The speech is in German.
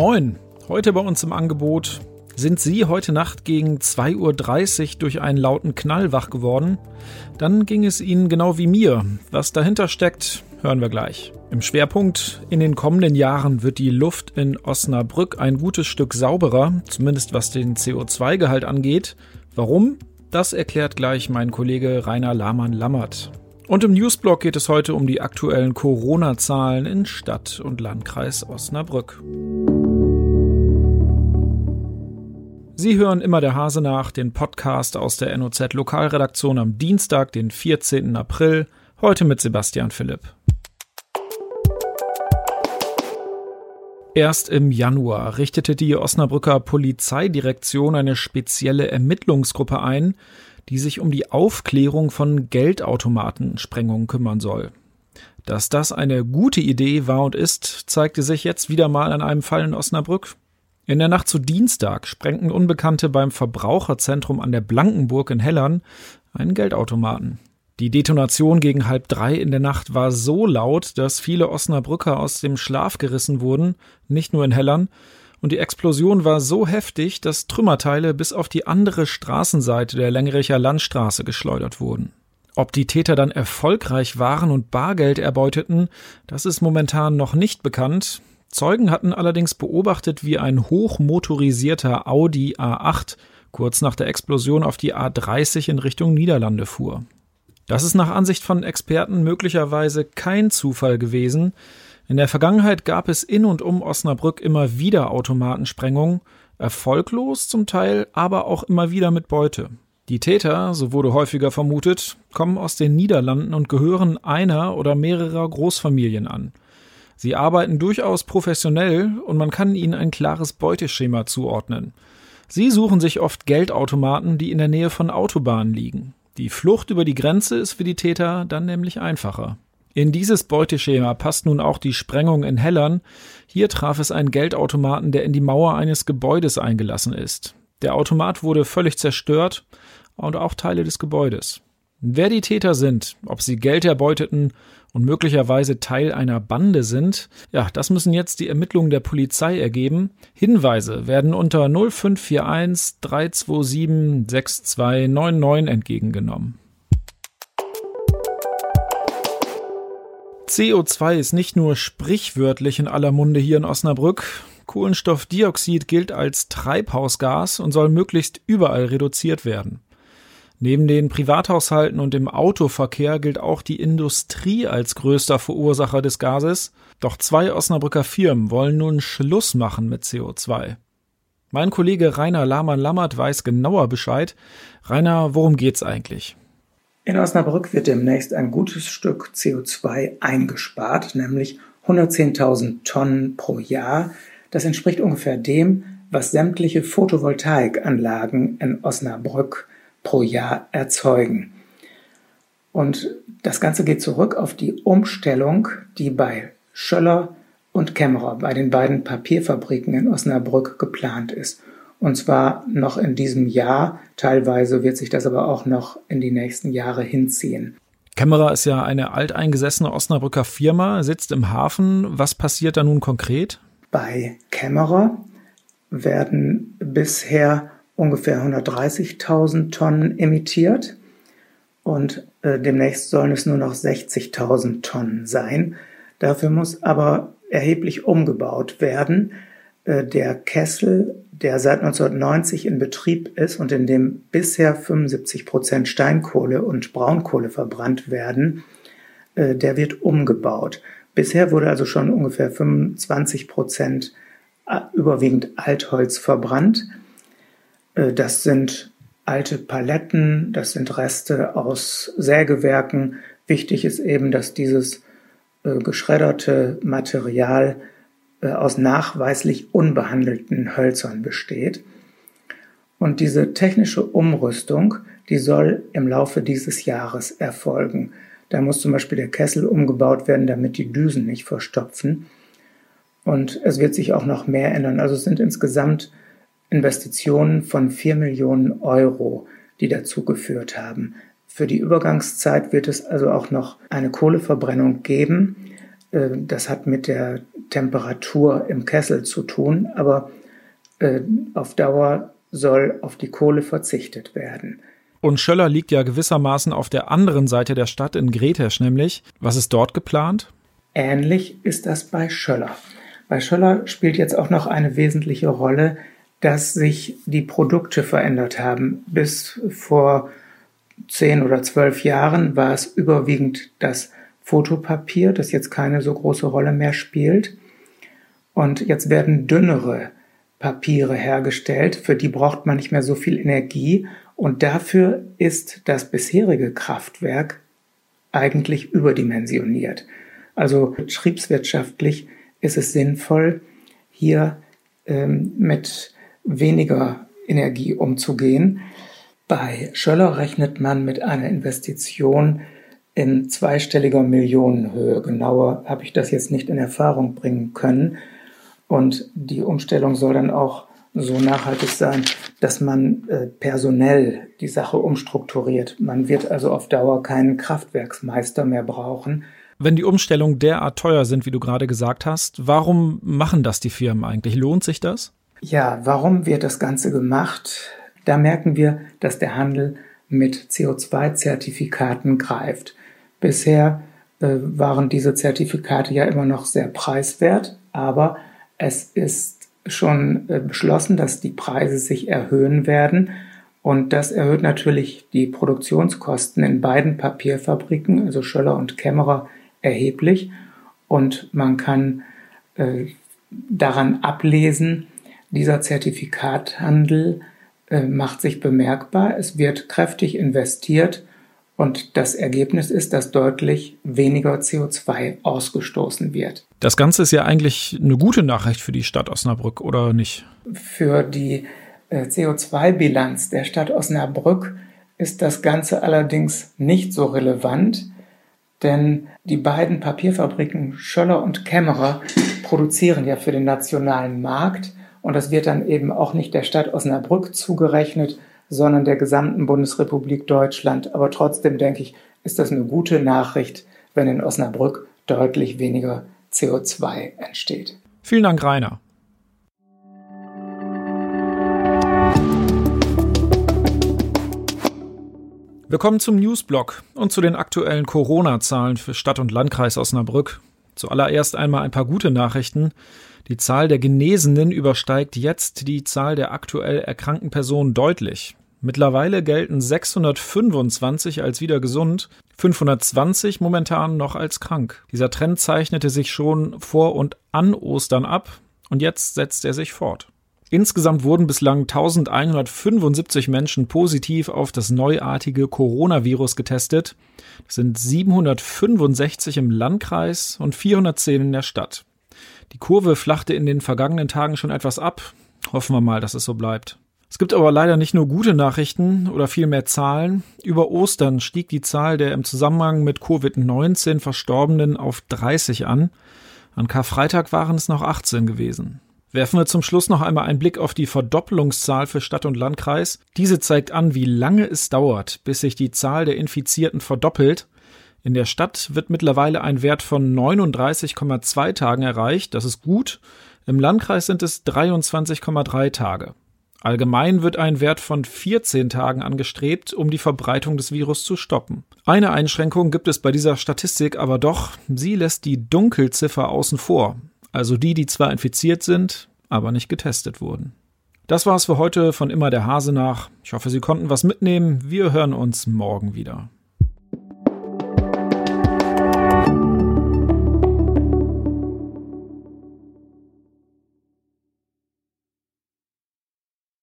Moin, heute bei uns im Angebot. Sind Sie heute Nacht gegen 2.30 Uhr durch einen lauten Knall wach geworden? Dann ging es Ihnen genau wie mir. Was dahinter steckt, hören wir gleich. Im Schwerpunkt in den kommenden Jahren wird die Luft in Osnabrück ein gutes Stück sauberer, zumindest was den CO2-Gehalt angeht. Warum? Das erklärt gleich mein Kollege Rainer Lahmann-Lammert. Und im Newsblog geht es heute um die aktuellen Corona-Zahlen in Stadt und Landkreis Osnabrück. Sie hören immer der Hase nach, den Podcast aus der NOZ Lokalredaktion am Dienstag, den 14. April, heute mit Sebastian Philipp. Erst im Januar richtete die Osnabrücker Polizeidirektion eine spezielle Ermittlungsgruppe ein, die sich um die Aufklärung von Geldautomatensprengungen kümmern soll. Dass das eine gute Idee war und ist, zeigte sich jetzt wieder mal an einem Fall in Osnabrück. In der Nacht zu Dienstag sprengten Unbekannte beim Verbraucherzentrum an der Blankenburg in Hellern einen Geldautomaten. Die Detonation gegen halb drei in der Nacht war so laut, dass viele Osnabrücker aus dem Schlaf gerissen wurden, nicht nur in Hellern, und die Explosion war so heftig, dass Trümmerteile bis auf die andere Straßenseite der Längericher Landstraße geschleudert wurden. Ob die Täter dann erfolgreich waren und Bargeld erbeuteten, das ist momentan noch nicht bekannt. Zeugen hatten allerdings beobachtet, wie ein hochmotorisierter Audi A8 kurz nach der Explosion auf die A30 in Richtung Niederlande fuhr. Das ist nach Ansicht von Experten möglicherweise kein Zufall gewesen. In der Vergangenheit gab es in und um Osnabrück immer wieder Automatensprengungen, erfolglos zum Teil, aber auch immer wieder mit Beute. Die Täter, so wurde häufiger vermutet, kommen aus den Niederlanden und gehören einer oder mehrerer Großfamilien an. Sie arbeiten durchaus professionell und man kann ihnen ein klares Beuteschema zuordnen. Sie suchen sich oft Geldautomaten, die in der Nähe von Autobahnen liegen. Die Flucht über die Grenze ist für die Täter dann nämlich einfacher. In dieses Beuteschema passt nun auch die Sprengung in Hellern. Hier traf es einen Geldautomaten, der in die Mauer eines Gebäudes eingelassen ist. Der Automat wurde völlig zerstört und auch Teile des Gebäudes. Wer die Täter sind, ob sie Geld erbeuteten und möglicherweise Teil einer Bande sind, ja, das müssen jetzt die Ermittlungen der Polizei ergeben. Hinweise werden unter 0541 327 6299 entgegengenommen. CO2 ist nicht nur sprichwörtlich in aller Munde hier in Osnabrück. Kohlenstoffdioxid gilt als Treibhausgas und soll möglichst überall reduziert werden. Neben den Privathaushalten und dem Autoverkehr gilt auch die Industrie als größter Verursacher des Gases. Doch zwei Osnabrücker Firmen wollen nun Schluss machen mit CO2. Mein Kollege Rainer Lahmann-Lammert weiß genauer Bescheid. Rainer, worum geht's eigentlich? In Osnabrück wird demnächst ein gutes Stück CO2 eingespart, nämlich 110.000 Tonnen pro Jahr. Das entspricht ungefähr dem, was sämtliche Photovoltaikanlagen in Osnabrück pro Jahr erzeugen. Und das Ganze geht zurück auf die Umstellung, die bei Schöller und Kämmerer, bei den beiden Papierfabriken in Osnabrück geplant ist. Und zwar noch in diesem Jahr. Teilweise wird sich das aber auch noch in die nächsten Jahre hinziehen. Kämmerer ist ja eine alteingesessene Osnabrücker Firma, sitzt im Hafen. Was passiert da nun konkret? Bei Kämmerer werden bisher ungefähr 130.000 Tonnen emittiert und äh, demnächst sollen es nur noch 60.000 Tonnen sein. Dafür muss aber erheblich umgebaut werden. Äh, der Kessel, der seit 1990 in Betrieb ist und in dem bisher 75 Prozent Steinkohle und Braunkohle verbrannt werden, äh, der wird umgebaut. Bisher wurde also schon ungefähr 25 Prozent äh, überwiegend Altholz verbrannt. Äh, das sind alte Paletten, das sind Reste aus Sägewerken. Wichtig ist eben, dass dieses äh, geschredderte Material äh, aus nachweislich unbehandelten Hölzern besteht. Und diese technische Umrüstung, die soll im Laufe dieses Jahres erfolgen. Da muss zum Beispiel der Kessel umgebaut werden, damit die Düsen nicht verstopfen. Und es wird sich auch noch mehr ändern. Also es sind insgesamt Investitionen von 4 Millionen Euro, die dazu geführt haben. Für die Übergangszeit wird es also auch noch eine Kohleverbrennung geben. Äh, das hat mit der Temperatur im Kessel zu tun, aber äh, auf Dauer soll auf die Kohle verzichtet werden. Und Schöller liegt ja gewissermaßen auf der anderen Seite der Stadt in Gretesch nämlich. Was ist dort geplant? Ähnlich ist das bei Schöller. Bei Schöller spielt jetzt auch noch eine wesentliche Rolle, dass sich die Produkte verändert haben. Bis vor zehn oder zwölf Jahren war es überwiegend das Fotopapier, das jetzt keine so große Rolle mehr spielt. Und jetzt werden dünnere Papiere hergestellt, für die braucht man nicht mehr so viel Energie und dafür ist das bisherige Kraftwerk eigentlich überdimensioniert. Also betriebswirtschaftlich ist es sinnvoll, hier ähm, mit weniger Energie umzugehen. Bei Schöller rechnet man mit einer Investition in zweistelliger Millionenhöhe. Genauer habe ich das jetzt nicht in Erfahrung bringen können. Und die Umstellung soll dann auch so nachhaltig sein, dass man äh, personell die Sache umstrukturiert. Man wird also auf Dauer keinen Kraftwerksmeister mehr brauchen. Wenn die Umstellungen derart teuer sind, wie du gerade gesagt hast, warum machen das die Firmen eigentlich? Lohnt sich das? Ja, warum wird das Ganze gemacht? Da merken wir, dass der Handel mit CO2-Zertifikaten greift. Bisher äh, waren diese Zertifikate ja immer noch sehr preiswert, aber es ist schon äh, beschlossen, dass die Preise sich erhöhen werden. Und das erhöht natürlich die Produktionskosten in beiden Papierfabriken, also Schöller und Kämmerer, erheblich. Und man kann äh, daran ablesen, dieser Zertifikathandel äh, macht sich bemerkbar. Es wird kräftig investiert und das Ergebnis ist, dass deutlich weniger CO2 ausgestoßen wird. Das Ganze ist ja eigentlich eine gute Nachricht für die Stadt Osnabrück, oder nicht? Für die äh, CO2-Bilanz der Stadt Osnabrück ist das Ganze allerdings nicht so relevant, denn die beiden Papierfabriken Schöller und Kämmerer produzieren ja für den nationalen Markt und das wird dann eben auch nicht der Stadt Osnabrück zugerechnet, sondern der gesamten Bundesrepublik Deutschland. Aber trotzdem denke ich, ist das eine gute Nachricht, wenn in Osnabrück deutlich weniger CO2 entsteht. Vielen Dank, Rainer. Wir kommen zum Newsblock und zu den aktuellen Corona-Zahlen für Stadt und Landkreis Osnabrück. Zuallererst einmal ein paar gute Nachrichten. Die Zahl der Genesenen übersteigt jetzt die Zahl der aktuell erkrankten Personen deutlich. Mittlerweile gelten 625 als wieder gesund, 520 momentan noch als krank. Dieser Trend zeichnete sich schon vor und an Ostern ab und jetzt setzt er sich fort. Insgesamt wurden bislang 1175 Menschen positiv auf das neuartige Coronavirus getestet. Das sind 765 im Landkreis und 410 in der Stadt. Die Kurve flachte in den vergangenen Tagen schon etwas ab. Hoffen wir mal, dass es so bleibt. Es gibt aber leider nicht nur gute Nachrichten oder viel mehr Zahlen. Über Ostern stieg die Zahl der im Zusammenhang mit Covid-19 Verstorbenen auf 30 an. An Karfreitag waren es noch 18 gewesen. Werfen wir zum Schluss noch einmal einen Blick auf die Verdoppelungszahl für Stadt und Landkreis. Diese zeigt an, wie lange es dauert, bis sich die Zahl der Infizierten verdoppelt. In der Stadt wird mittlerweile ein Wert von 39,2 Tagen erreicht. Das ist gut. Im Landkreis sind es 23,3 Tage. Allgemein wird ein Wert von 14 Tagen angestrebt, um die Verbreitung des Virus zu stoppen. Eine Einschränkung gibt es bei dieser Statistik aber doch, sie lässt die Dunkelziffer außen vor, also die, die zwar infiziert sind, aber nicht getestet wurden. Das war's für heute von immer der Hase nach. Ich hoffe, Sie konnten was mitnehmen. Wir hören uns morgen wieder.